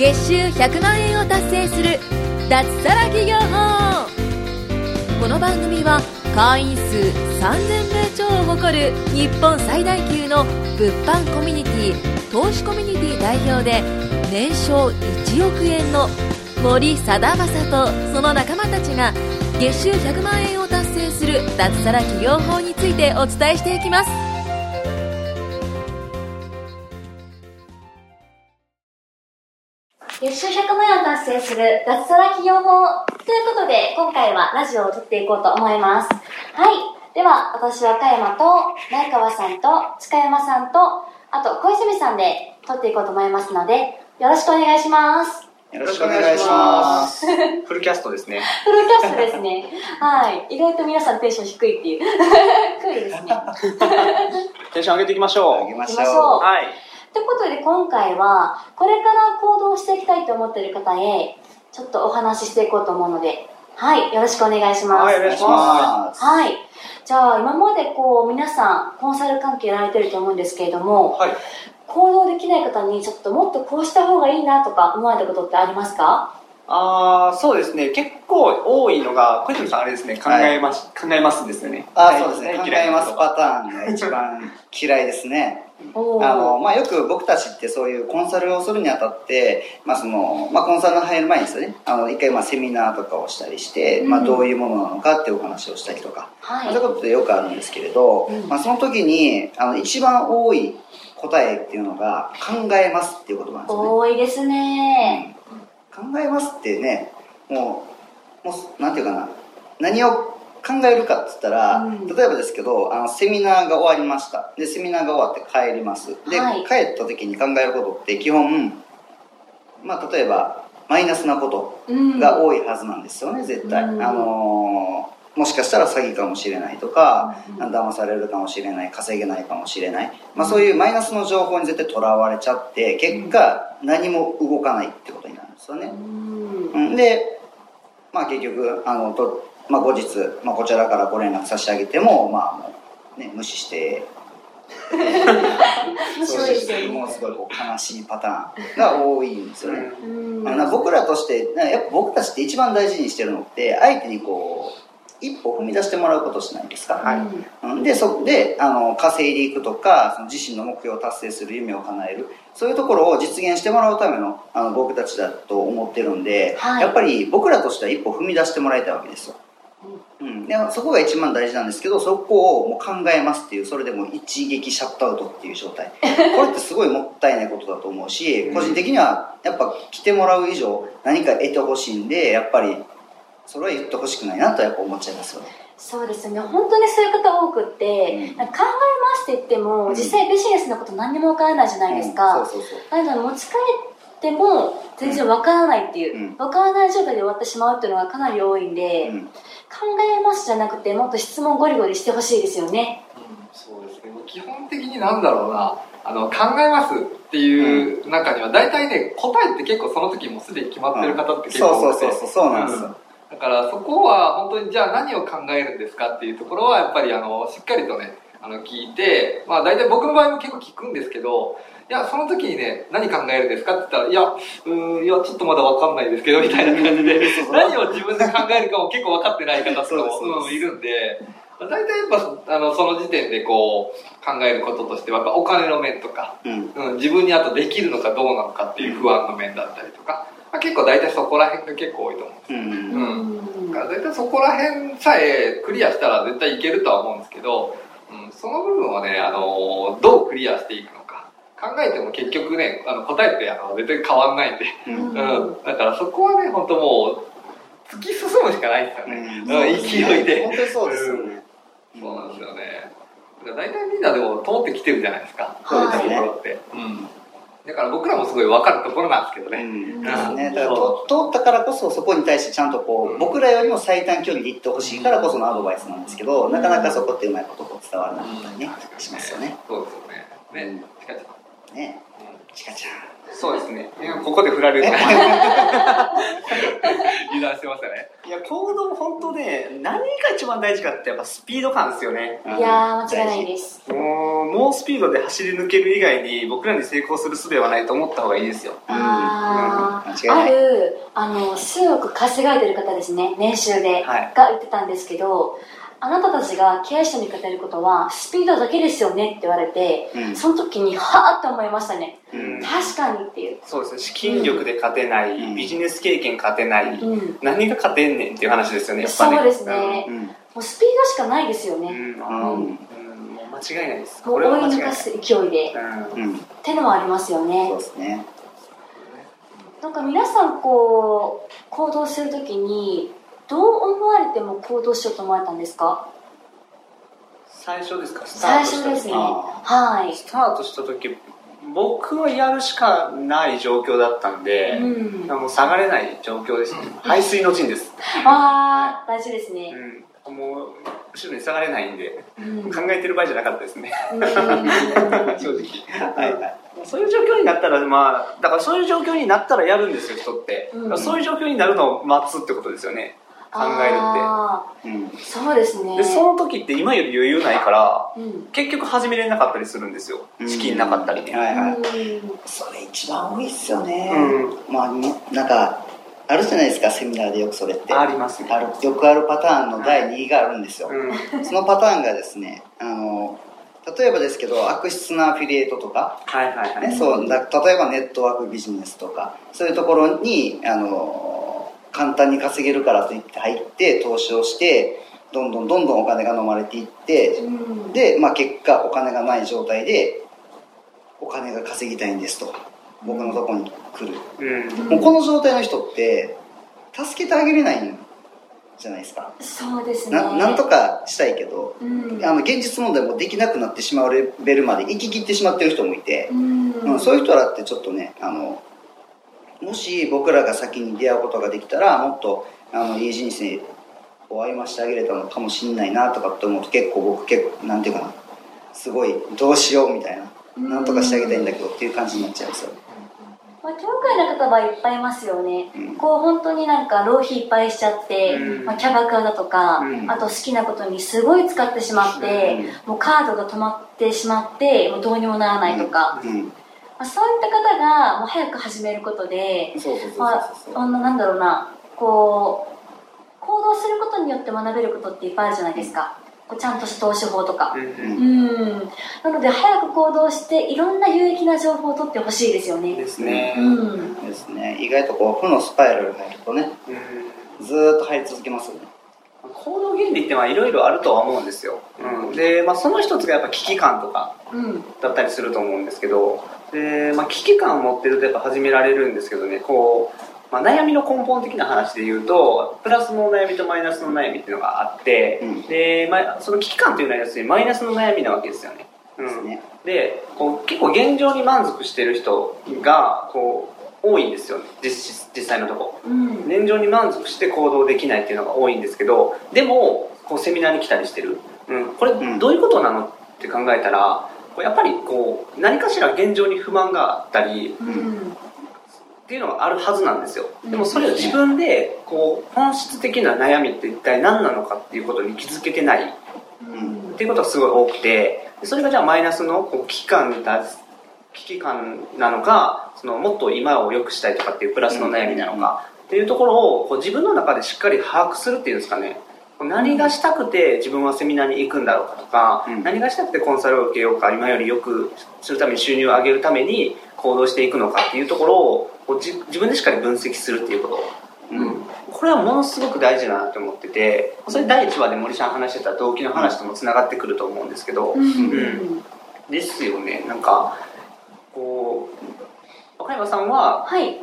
月収100万円を達成する脱サラ企業法。この番組は会員数3000名超を誇る日本最大級の物販コミュニティ投資コミュニティ代表で年商1億円の森貞正とその仲間たちが月収100万円を達成する脱サラ企業法についてお伝えしていきます。月収100万円を達成する脱サラ企業法ということで、今回はラジオを撮っていこうと思います。はい。では、私は加山と、前川さんと、塚山さんと、あと小泉さんで撮っていこうと思いますので、よろしくお願いします。よろしくお願いします。フルキャストですね。フルキャストですね。はい。意外と皆さんテンション低いっていう。低いですね。テンション上げていきましょう。あげましょう。はい。ということで今回はこれから行動していきたいと思っている方へちょっとお話ししていこうと思うのではいよろしくお願いしますはいお願いしますはいじゃあ今までこう皆さんコンサル関係やられてると思うんですけれどもはい。行動できない方にちょっともっとこうした方がいいなとか思われたことってありますか？あー、そうですね。結構多いのが、小泉さんあれですね、考えます、考えますですよね。あ、はいそうですね。考えますパターンが一番嫌いですね。あの、まあ、よく僕たちってそういうコンサルをするにあたって、まあ、その、まあ、コンサルに入る前にですよね、あの、一回、まあ、セミナーとかをしたりして、まあ、うん。どういうものなのかっていうお話をしたりとか、はい。まあそういうことってよくあるんですけれど、うん。まあ、その時に、あの、一番多い答えっていうのが、考えますっていうことなんですよね。多いですね。考えますってねもうもうなんていうかな。何を考えるかって言ったら、うん。例えばですけどあのセミナーが終わりました。でセミナーが終わって帰ります。で、はい。帰った時に考えることって基本まあ例えばマイナスなことうん。が多いはずなんですよね絶対、うん。あのーもしかしたら詐欺かもしれないとか、うん騙されるかもしれない稼げないかもしれない、まあ、そういうマイナスの情報に絶対とらわれちゃって結果何も動かないってことになるんですよね、うん。うん。で、まあ、結局あのと、まあ、後日、まあ、こちらからご連絡差し上げても,、まあもうね、無視して。面白いですよねもうすごいこう悲しいパターンが多いんですよね、うん。あの僕らとしてなやっぱ僕たちって一番大事にしてるのって相手にこう一歩踏み出してもらうことじゃないですか、はい。うん。でそであの稼いでいくとかその自身の目標を達成する夢を叶える。そういうところを実現してもらうためのあの僕たちだと思ってるんで、はい。やっぱり僕らとしては一歩踏み出してもらいたいわけですよ、うん、でそこが一番大事なんですけどそこをもう考えますっていうそれでもう一撃シャットアウトっていう状態。これってすごいもったいないことだと思うし個人的にはやっぱ来てもらう以上何か得てほしいんでやっぱりそれは言ってほしくないなとやっぱ思っちゃいますよね。そうですね。本当にそういう方多くって、うん。考えますって言っても、うん。実際ビジネスのこと何にもわからないじゃないですか、うん。そうそうそう。なので持ち帰っても全然わからないっていう、うん。わからない状態で終わってしまうっていうのがかなり多いんで、うん。考えますじゃなくてもっと質問ゴリゴリしてほしいですよね。そうですね。基本的になんだろうな、あの、考えますっていう中には、大体ね、答えって結構その時もすでに決まってる方って結構そう多くて、そうそうそうそうなんですよ、だからそこは本当にじゃあ何を考えるんですかっていうところはやっぱりあのしっかりとねあの聞いてまあ大体僕の場合も結構聞くんですけどいやその時にね何考えるんですか？って言ったらいやうーんいやちょっとまだ分かんないですけど みたいな感じで何を自分で考えるかも結構分かってない方とかもいるんで大体やっぱあのその時点でこう考えることとしてはやっぱお金の面とかうん。うん、自分にあとできるのかどうなのかっていう不安の面だったりとか、まあ、結構大体そこら辺が結構多いと思うんですうん。うん。だから大体そこら辺さえクリアしたら絶対いけるとは思うんですけど、うん、その部分をね、あのどうクリアしていくのか考えても結局ねあの答えってあの絶対変わんないんで、うん。うん、だからそこはね本当もう突き進むしかないですよね、うん。うん勢いで。本当にそうですよね、そうなんですよね。大体みんなでも通ってきてるじゃないですか。はいそういうところって、うん、だから僕らもすごい分かるところなんですけどね、うん。ん。ですね、だからと通ったからこそそこに対してちゃんとこう、うん。僕らよりも最短距離で行ってほしいからこそのアドバイスなんですけど、なかなかそこってうまいことこう伝わらなかったりね、しますよね。そうですよね。ね、しかしねチカちゃんそうですね。ここで振られると。油断してましたねいや、行動本当ね、何が一番大事かってやっぱスピード感ですよね。いやー、間違いないです。もう、猛スピードで走り抜ける以外に僕らに成功する術はないと思った方がいいですよ。あうん間違いないる、あの、数億稼がれてる方ですね、年収で、はいが言ってたんですけど、あなたたちが経営者に語ることは、スピードだけですよねって言われて、うんその時に、はぁって思いましたね。うん確かにっていう。そうですね。資金力で勝てない、うんビジネス経験勝てない、うん。何が勝てんねんっていう話ですよね、やっぱね。そうですね。うんもうスピードしかないですようん。ね。うん、間違いないです。もうこれは追い。抜かす勢いで。うんうんってのはありますよねそう。ですねなんか皆さんこう、行動するときに、どう思われても行動しようと思われたんですか？最初ですか？最初ですね。あはい。スタートした時僕はやるしかない状況だったんで、うん。もう下がれない状況ですね 排水の陣です、ああ、大事ですね。うん、もう後ろに下がれないんでうん。考えてる場合じゃなかったですね。うん。正直。はいはい。そういう状況になったらまあだからそういう状況になったらやるんですよ人って、うん。そういう状況になるのを待つってことですよね考えるって。あうん。ーそうですね。でその時って今より余裕ないからうん。結局始めれなかったりするんですよ。資金なかったりね、はいはい。うん。それ一番多いっすよね、うまあみなんかあるじゃないですかセミナーでよくそれって。ありますね。あるよくあるパターンの第2があるんですよ、うん。そのパターンがですねあの例えばですけど悪質なアフィリエイトとか、はいはいはい、ねそうだ例えばネットワークビジネスとか。そういうところにあの簡単に稼げるからといって入って投資をしてどんどんどんどんお金が飲まれていってうん。で、まあ、結果お金がない状態でお金が稼ぎたいんですと僕のところに来るうんもうこの状態の人って助けてあげれないんじゃないですかそうですね。ななんとかしたいけどうん。あの現実問題もできなくなってしまうレベルまで行き切ってしまってる人もいてう、ん。うんそういう人らってちょっとねあのもし僕らが先に出会うことができたらもっとあのいい人生を歩ましてあげれたのかもしれないなとかって思うと結構僕結構なんていうかなすごいどうしようみたいなうんなんとかしてあげたいんだけどっていう感じになっちゃうんですよ。まあ、教会の方はいっぱいいますよね、うん。こう本当になんか浪費いっぱいしちゃって、うん。まあ、キャバクラだとか、うん。あと好きなことにすごい使ってしまって、もうカードが止まってしまってもうどうにもならないとか、うんまあ、そういった方がもう早く始めることで、まあ、あのなんだろうなこう行動することによって学べることっていっぱいあるじゃないですか。こうちゃんとした投資法とか、うんうん。なので早く行動していろんな有益な情報を取ってほしいですよね。ですね、うん。ですね。意外とこう負のスパイラルが入るとねうん。ずーっと入り続けますよね。行動原理ってまあいろいろあるとは思うんですよ、うん、で、まあ、その一つがやっぱ危機感とかうん。だったりすると思うんですけどで、まあ、危機感を持ってるとやっぱ始められるんですけどねこう、まあ、悩みの根本的な話で言うとプラスの悩みとマイナスの悩みっていうのがあって、うん。で、まあ、その危機感というのは要するにマイナスの悩みなわけですよね、うん、ですね。でこう結構現状に満足してる人がこう多いんですよね実実際のとこ。うん。現状に満足して行動できないっていうのが多いんですけどでもこうセミナーに来たりしてる、うん、これうん。どういうことなのって考えたらやっぱりこう何かしら現状に不満があったりうんっていうのがあるはずなんですよ。でもそれを自分でこう本質的な悩みって一体何なのかっていうことに気づけてないうん。っていうことがすごい多くてでそれがじゃあマイナスのこう危機感に対す危機感なのかそのもっと今を良くしたいとかっていうプラスの悩みなのかっていうところをこう自分の中でしっかり把握するっていうんですかね何がしたくて自分はセミナーに行くんだろうかとか、うん。何がしたくてコンサルを受けようか今よりよくするために収入を上げるために行動していくのかっていうところをこうじ自分でしっかり分析するっていうこと。うん。これはものすごく大事だなと思っててそれ第1話で森さん話してた動機の話ともつながってくると思うんですけど、うん。うん。ですよね。なんかこう若山さんははい。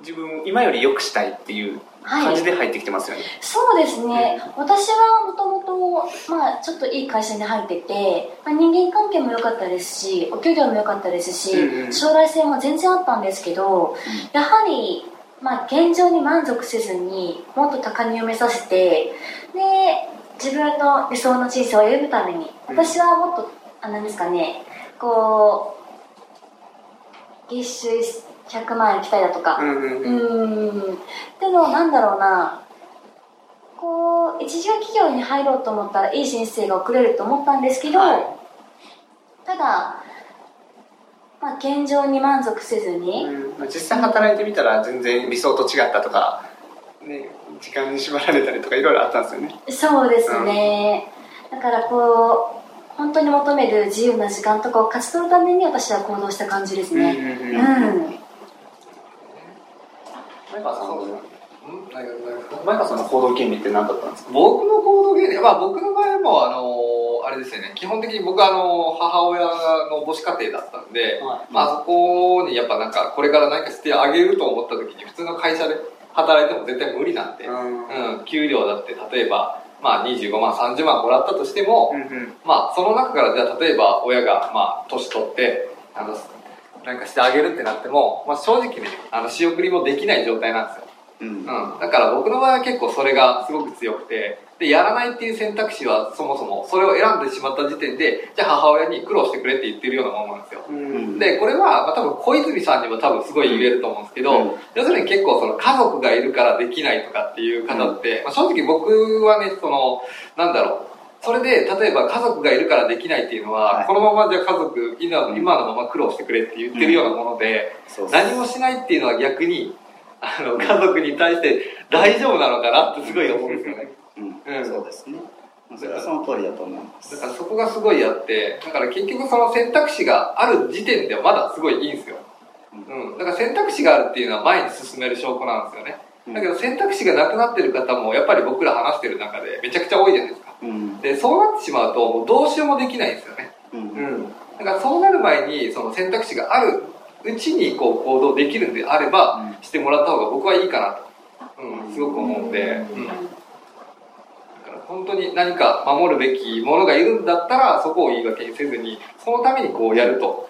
自分今より良くしたいっていうはい感じで入ってきてますよね、そうですね、私はもともと、まあ、ちょっといい会社に入ってて、まあ、人間関係も良かったですしお給料も良かったですし、うんうん。将来性も全然あったんですけど、やはり、まあ、現状に満足せずにもっと高みを目指してで自分の理想の人生を歩むために私はもっとあなんですかねこう月収100万円行きたいだとか。うんうんううん。ーん。でもなんだろうな。こう一時企業に入ろうと思ったらいい人生が送れると思ったんですけど、はい。ただ、まあ、現状に満足せずに、うん。実際働いてみたら全然理想と違ったとか、ね、時間に縛られたりとかいろいろあったんですよね。そうですね、だからこう本当に求める自由な時間とかを勝ち取るために私は行動した感じですね。うんうんううん。ん前川さんはどうなんで。すかうん何が何が前川さんの行動権利って何だったんですか？僕の行動原理、まあ僕の場合も、あの、あれですよね、基本的に僕はあの、母親の母子家庭だったんで、はい。まあそこにやっぱなんか、これから何かしてあげると思った時に、普通の会社で働いても絶対無理なんで、うん。うん、給料だって例えば、まあ25万、30万もらったとしても、うんまあその中からじゃあ例えば親が、まあ年取って、あの、なんかしてあげるってなっても、まあ正直ね、あの仕送りもできない状態なんですよ。うん。うん、だから僕の場合は結構それがすごく強くてでやらないっていう選択肢はそもそもそれを選んでしまった時点でじゃあ母親に苦労してくれって言ってるようなものなんですよ。うん。でこれは、まあ、多分小泉さんにも多分すごい言えると思うんですけど、うん。要するに結構その家族がいるからできないとかっていう方って、まあ、正直僕はねそのなんだろうそれで例えば家族がいるからできないっていうのは、はい。このままじゃあ家族今の今のまま苦労してくれって言ってるようなもので、そうそう。何もしないっていうのは逆にあの家族に対して大丈夫なのかなってすごい思うんですよね。うん。うん。そうですね。それはその通りだと思います。だからそこがすごいあってだから結局その選択肢がある時点ではまだすごいいいんですよ、うん、だから選択肢があるっていうのは前に進める証拠なんですよね。だけど選択肢がなくなってる方もやっぱり僕ら話してる中でめちゃくちゃ多いじゃないですかうん。でそうなってしまうともうどうしようもできないんですよね。うん。うん、だからそうなる前にその選択肢があるうちにこう行動できるんであれば、うん。してもらった方が僕はいいかなと、うん、すごく思うんで、うん、だから本当に何か守るべきものがいるんだったらそこを言い訳にせずにそのためにこうやると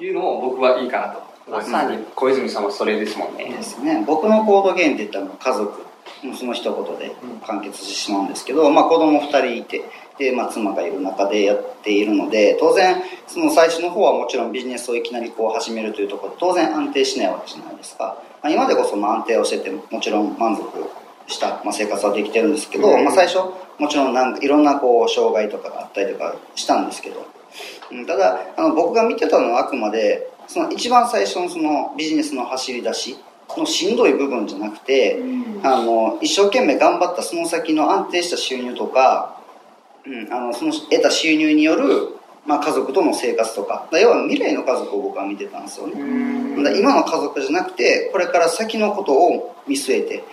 いうのも僕はいいかなとまさに小泉さんはそれですもんね。ですね。僕の行動原因って言ったら家族その一言で完結してしまうんですけど、まあ、子供2人いてで、まあ、妻がいる中でやっているので当然その最初の方はもちろんビジネスをいきなりこう始めるというところで当然安定しないわけじゃないですか、まあ、今でこそまあ安定をしててもちろん満足した、まあ、生活はできてるんですけど、まあ、最初もちろんなんかいろんなこう障害とかがあったりとかしたんですけど。うんただあの僕が見てたのはあくまでその一番最初のそのビジネスの走り出しのしんどい部分じゃなくて、あの一生懸命頑張ったその先の安定した収入とか、うん、あのその得た収入による、まあ、家族との生活とか要は未来の家族を僕は見てたんですよね、だから今の家族じゃなくてこれから先のことを見据えて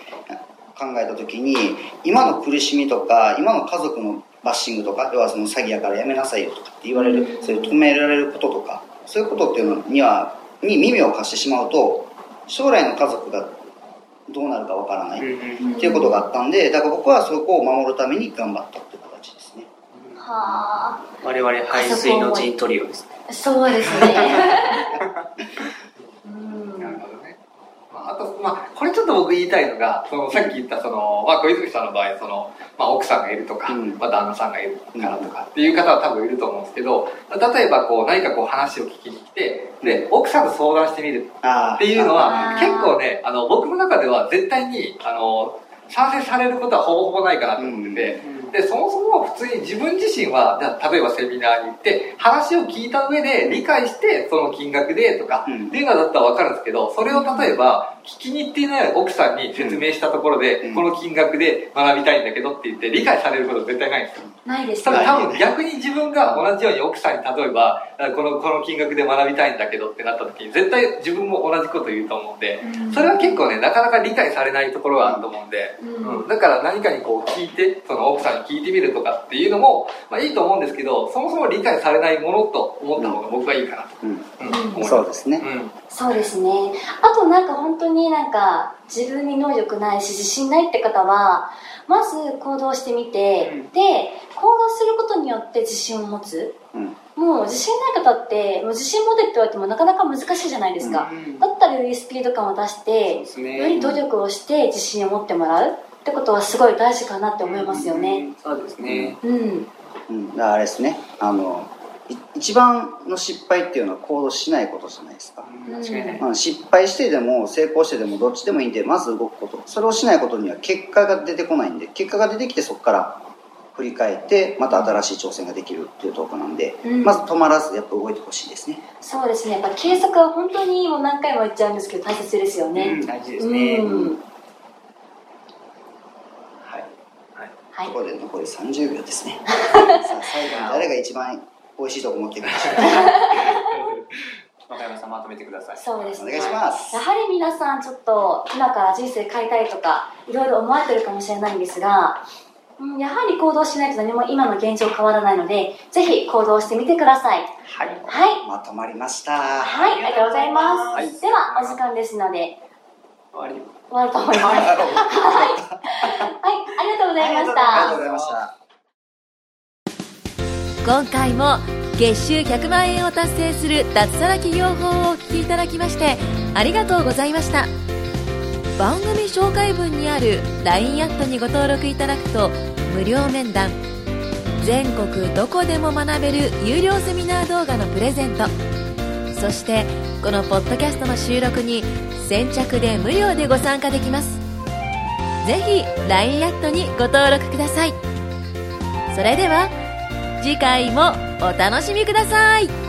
考えた時に今の苦しみとか今の家族のバッシングとか要はその詐欺やからやめなさいよとかって言われるそういう止められることとかそういうことっていうのにはに耳を貸してしまうと将来の家族がどうなるかわからないっていうことがあったんでだから僕はそこを守るために頑張ったっていう形ですね。はあ。我々排水の陣トリオですね。そうですね あ、あと、まあ、これちょっと僕言いたいのが、そのさっき言った、その、まあ、小泉さんの場合、その、まあ、奥さんがいるとか、うん。まあ、旦那さんがいるからとかっていう方は多分いると思うんですけど、例えばこう、何かこう話を聞きに来て、で、奥さんと相談してみるあっていうのは結構ねあの僕の中では絶対にあの賛成されることはほぼほぼないかなと思ってて、でそもそも普通に自分自身はじゃあ例えばセミナーに行って話を聞いた上で理解してその金額でとか、うん。っていうのだったら分かるんですけどそれを例えば聞きに行っていない奥さんに説明したところで、うん。この金額で学びたいんだけどって言って理解されること絶対ないんですよ。ないです。ただね多分逆に自分が同じように奥さんに例えばこのこの金額で学びたいんだけどってなった時に絶対自分も同じこと言うと思うんでうん。それは結構ねなかなか理解されないところがあると思うんで、だから何かにこう聞いてその奥さんに聞いてみるとかっていうのも、まあ、いいと思うんですけどそもそも理解されないものと思った方が僕はいいかなと、うん。そうですね。うん。そうですね。あとなんか本当になんか自分に能力ないし自信ないって方はまず行動してみて、うん。で行動することによって自信を持つ。うん。もう自信ない方ってもう自信持てって言われてもなかなか難しいじゃないですか、うんだったらよりスピード感を出して、ね。より努力をして自信を持ってもらうってことはすごい大事かなって思いますよね。そうですね。うん。うん、だからあれですね。あのい一番の失敗っていうのは行動しないことじゃないですか、間違いない、うん、失敗してでも成功してでもどっちでもいいんでまず動くこと。それをしないことには結果が出てこないんで結果が出てきてそこから振り返ってまた新しい挑戦ができるっていうところなんで、うん。まず止まらずやっぱ動いてほしいですね。そうですね。やっぱ継続は本当にもう何回も言っちゃうんですけど大切ですよね、うん大事ですね、うんはいはい。ここで残り30秒ですね。さあ最後に誰が一番美味しいとこ持ってくるでしょうか若山さんまとめてください。そうですね。お願いします。やはり皆さんちょっと今から人生変えたいとかいろいろ思われてるかもしれないんですが、うん、やはり行動しないと何も今の現状変わらないのでぜひ行動してみてください。はい。はい。まとまりました。はいありがとうございます、はい。ではお時間ですので。終わりると思います。はい、はい、ありがとうございましありがとうたございました。今回も月収100万円を達成する脱サラ企業法をお聞きいただきましてありがとうございました番組紹介文にある LINE アットにご登録いただくと無料面談全国どこでも学べる有料セミナー動画のプレゼントそしてこのポッドキャストの収録に先着で無料でご参加できます。ぜひ LINE アットにご登録ください。それでは次回もお楽しみください。